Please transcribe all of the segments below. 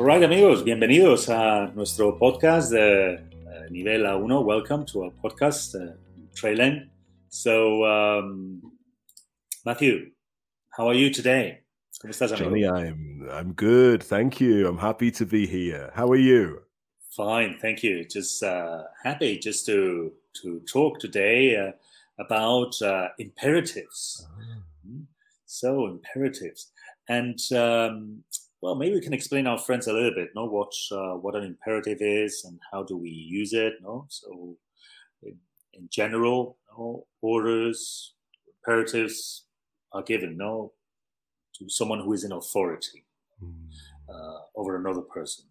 Alright amigos, bienvenidos a nuestro podcast de uh, nivel A1. Welcome to our podcast, uh, Trainlang. So, um, Matthew, how are you today? ¿Cómo estás, amigo? Johnny, I'm I'm good, thank you. I'm happy to be here. How are you? Fine, thank you. Just uh, happy just to to talk today uh, about uh, imperatives. Oh. So imperatives, and um, well, maybe we can explain our friends a little bit. No, what uh, what an imperative is and how do we use it? No, so in, in general, no, orders, imperatives are given. No, to someone who is in authority mm. uh, over another person,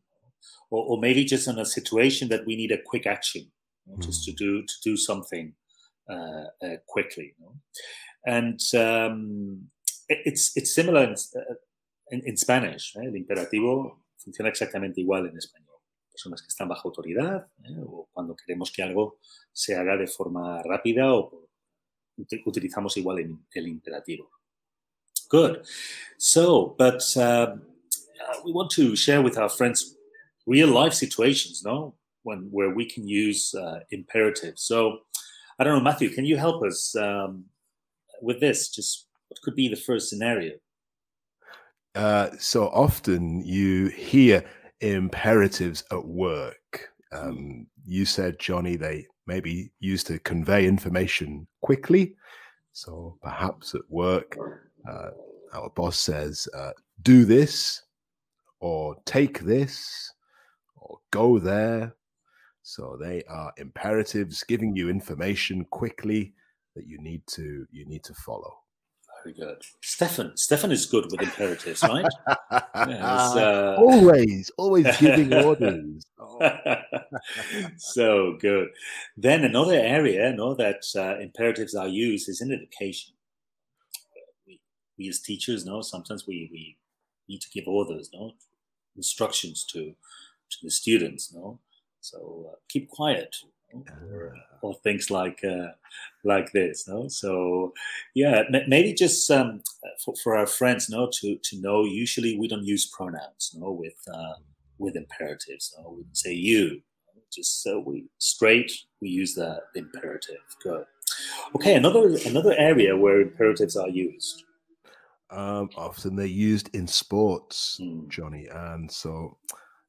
or, or, maybe just in a situation that we need a quick action, know, mm. just to do to do something uh, uh, quickly. You know? And um, it, it's it's similar in, in, in Spanish. ¿eh? El imperativo funciona exactamente igual en español. Personas que están bajo autoridad ¿eh? o cuando queremos que algo se haga de forma rápida o utilizamos igual el, el imperativo. Good. So, but uh, we want to share with our friends real life situations, no? When where we can use uh, imperatives. So, I don't know, Matthew, can you help us um, with this? Just what could be the first scenario? Uh, so often you hear imperatives at work. Um, you said, Johnny, they maybe used to convey information quickly. So perhaps at work, uh, our boss says, uh, do this, or take this, or go there. So they are imperatives giving you information quickly that you need to you need to follow. Very good. Stefan. Stefan is good with imperatives, right? yes, uh... Always, always giving orders. so good. Then another area, no, that uh, imperatives are used is in education. We, we as teachers, no, sometimes we, we need to give orders, no, instructions to to the students, no. So uh, keep quiet, or, or things like uh, like this. No, so yeah, maybe just um, for, for, our friends, no, to to know. Usually, we don't use pronouns, no, with uh, with imperatives. No, we say you. Just so we straight, we use the imperative. Good. Okay, another another area where imperatives are used. Um, often they're used in sports, mm. Johnny, and so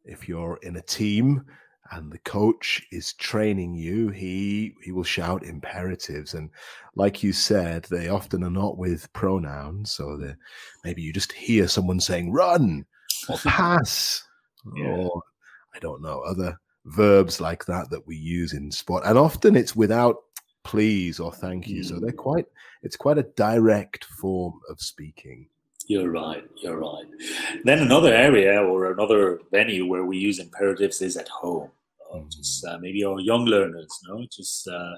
if you're in a team and the coach is training you, he he will shout imperatives. And like you said, they often are not with pronouns. So maybe you just hear someone saying run or pass yeah. or I don't know, other verbs like that that we use in sport. And often it's without please or thank you. Mm. So they're mm. quite it's quite a direct form of speaking. You're right. You're right. Then another area or another venue where we use imperatives is at home just uh, maybe our young learners, no, just uh,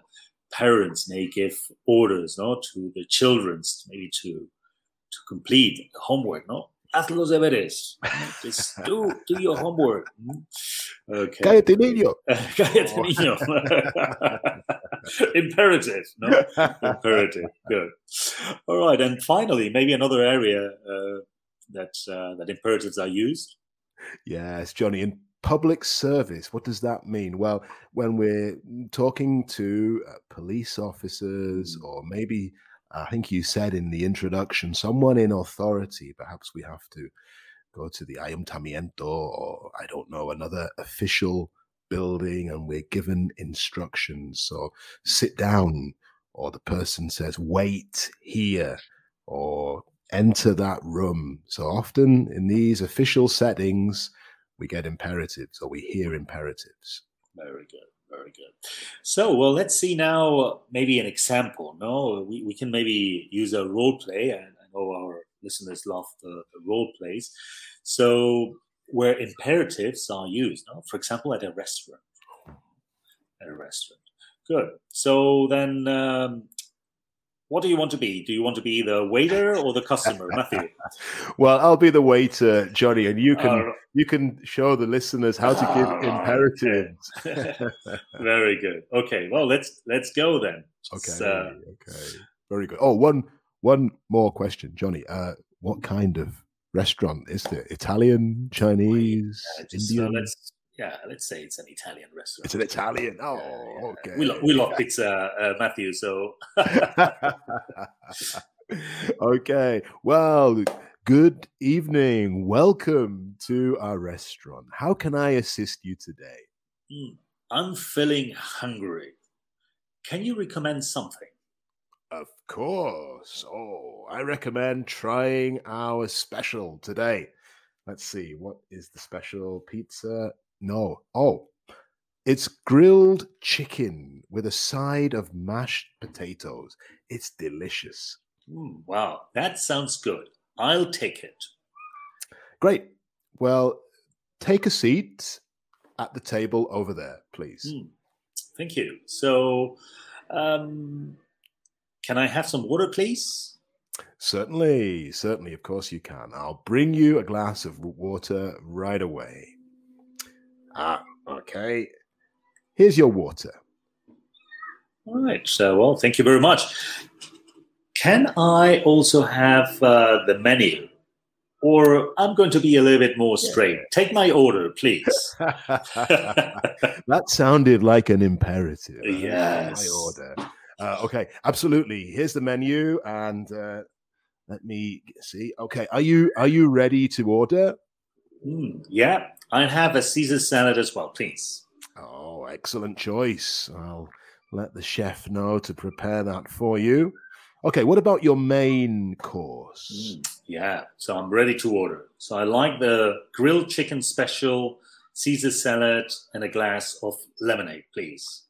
parents may give orders, no, to the children, maybe to to complete the homework, no. Haz los deberes. Just do do your homework. Okay. Cállate, niño. Cállate, niño. Imperative, no? Imperative. Good. All right, and finally, maybe another area uh, that uh, that imperatives are used. Yes, Johnny. In public service what does that mean? Well when we're talking to uh, police officers mm. or maybe i think you said in the introduction someone in authority perhaps we have to go to the ayuntamiento or i don't know another official building and we're given instructions. So sit down or the person says wait here or enter that room. So often in these official settings we get imperatives or we hear imperatives. Very good. Very good. So, well, let's see now maybe an example. No, we, we can maybe use a role play. And I know our listeners love the, the role plays. So, where imperatives are used, no? for example, at a restaurant. At a restaurant. Good. So then um, what do you want to be? Do you want to be the waiter or the customer, Matthew? well, I'll be the waiter, Johnny, and you can uh, you can show the listeners how to give uh, imperatives. Okay. Very good. Okay, well let's let's go then. Okay. Uh, okay. Very good. Oh, one one more question, Johnny. Uh, what kind of restaurant is it? Italian, Chinese, Uh, just, uh, Indian? let's, yeah, let's say it's an Italian restaurant. it's an Italian. Oh, Yeah, okay. We, lo- we love pizza, uh, Matthew. So okay. Well, good evening. Welcome to our restaurant. How can I assist you today? Hmm, I'm feeling hungry. Can you recommend something? Of course. Oh, I recommend trying our special today. Let's see. What is the special pizza? No. Oh, it's grilled chicken with a side of mashed potatoes. It's delicious. Hmm, wow, that sounds good. I'll take it. Great. Well, take a seat at the table over there, please. Hmm, Thank you. So, um, can I have some water, please? Certainly, certainly, of course you can. I'll bring you a glass of water right away. Ah, okay. Here's your water. All right. So, well, thank you very much. Can I also have uh, the menu? Or I'm going to be a little bit more straight. Take my order, please. that sounded like an imperative. Uh, Yes. My order. Uh, okay, absolutely. Here's the menu, and uh, let me see. Okay, are you are you ready to order? Hmm, yeah, I have a Caesar salad as well, please. Oh, excellent choice. I'll let the chef know to prepare that for you. Okay, what about your main course? Mm, yeah, so I'm ready to order. So I like the grilled chicken special, Caesar salad, and a glass of lemonade, please.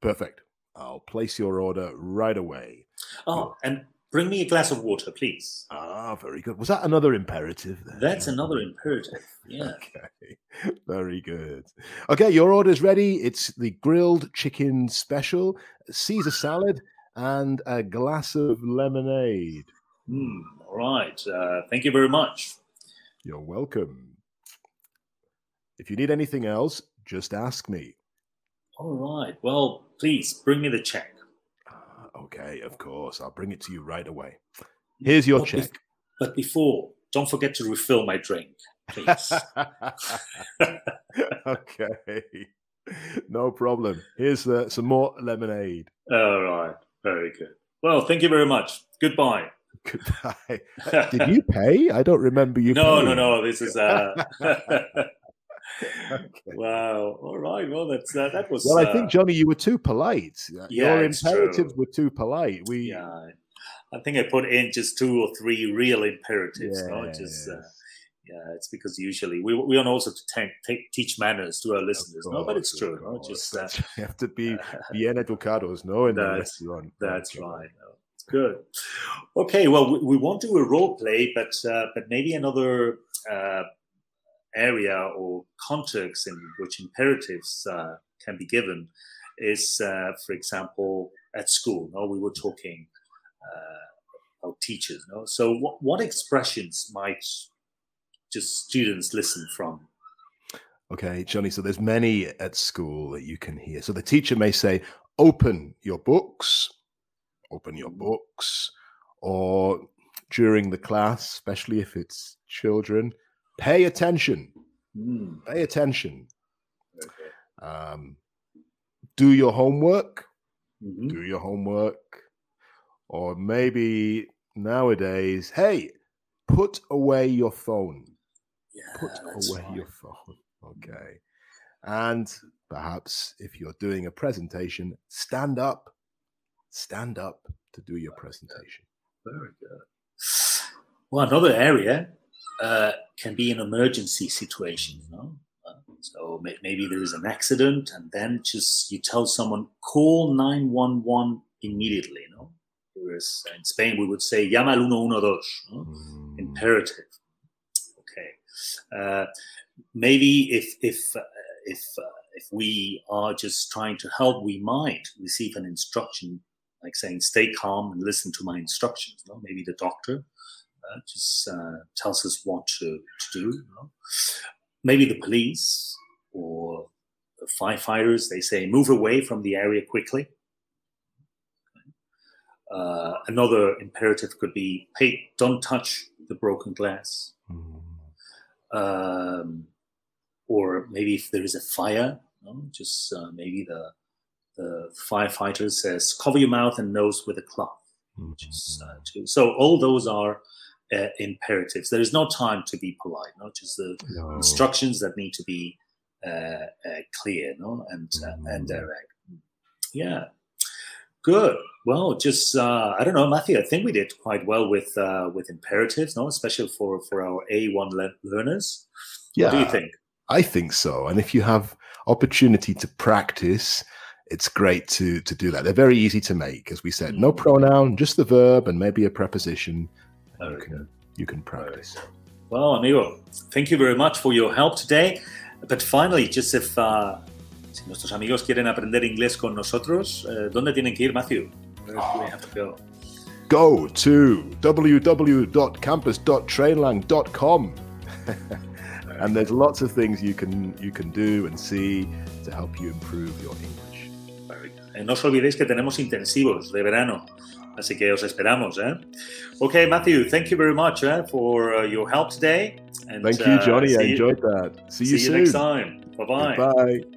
Perfect. I'll place your order right away. Oh, and bring me a glass of water, please. Ah, very good. Was that another imperative? There? That's another imperative. Yeah. Okay, very good. Okay, your order's ready. It's the grilled chicken special, Caesar salad, and a glass of lemonade. Hmm, all right. Uh, thank you very much. You're welcome. If you need anything else, just ask me. All right. Well, please bring me the check. Okay, of course. I'll bring it to you right away. Here's your But check. but before, don't forget to refill my drink, please. okay, no problem. Here's uh, some more lemonade. All right. Very good. Well, thank you very much. Goodbye. Goodbye. Did you pay? I don't remember you. no, no, no. This is uh. Okay. wow. All right. Well, that's uh, that was. Well, I uh, think Johnny, you were too polite. Uh, Yeah, Your imperatives were too polite. We Yeah, I- think I put in just two or three real imperatives. No, just uh, yeah, it's because usually we we want also to take, take teach manners to our listeners. No, but it's true. No, just uh, you have to be bien educados, no, in the That's- restaurant. That's right. No, It's good. Okay, well, we, we won't do a role play, but uh, but maybe another uh, area or context in which imperatives uh, can be given is, uh, for example, at school. No, we were talking uh, about teachers. No, so what, what expressions might just students listen from? Okay, Johnny. So there's many at school that you can hear. So the teacher may say, "Open your books, open your books," or during the class, especially if it's children, pay attention. Hmm, Pay attention. okay. Um, do your homework. Mhm. Do your homework. Or maybe nowadays, hey, put away your phone. Yeah, Put away right. your phone. Okay. And perhaps if you're doing a presentation, stand up. Stand up to do your presentation. Very good. Well, another area uh, can be an emergency situation. You know? So maybe there is an accident, and then just you tell someone call nine one one immediately. You know, whereas in Spain we would say llama al 112. No? Mm, Imperative. Okay. Uh, maybe if if uh, if uh, if we are just trying to help, we might receive an instruction like saying "stay calm and listen to my instructions." No? Maybe the doctor uh, just uh, tells us what to, to do. You know? Maybe the police or the firefighters they say move away from the area quickly. Uh, another imperative could be, "Hey, don't touch the broken glass." Mm. Um, or maybe if there is a fire, you know, just uh, maybe the the firefighter says, "Cover your mouth and nose with a cloth." Mm-hmm. Uh, so all those are uh, imperatives. There is no time to be polite, not just the no. instructions that need to be uh, uh clear, no, and mm-hmm. and direct. Yeah, good. Well, just uh, I don't know, Matthew. I think we did quite well with with imperatives, no, especially for for our A one le- learners. Yeah, what do you think? I think so. And if you have opportunity to practice it's great to to do that. They're very easy to make, as we said. No mm. pronoun, just the verb and maybe a preposition. You can, you can practice. Well, amigo, thank you very much for your help today. But finally, just if uh, si nuestros amigos quieren aprender inglés con nosotros, uh, ¿dónde tienen que ir, Matthew? Where do they have to go? Go to www.campus.trainlang.com. and there's lots of things you can you can do and see to help you improve your English. Eh, no os olvidéis que tenemos intensivos de verano, así que os esperamos. ¿eh? Okay, Matthew, thank you very much eh, for uh, your help today. And, thank you, uh, Johnny. I enjoyed you, that. See you see soon. you next time. Bye-bye. Bye.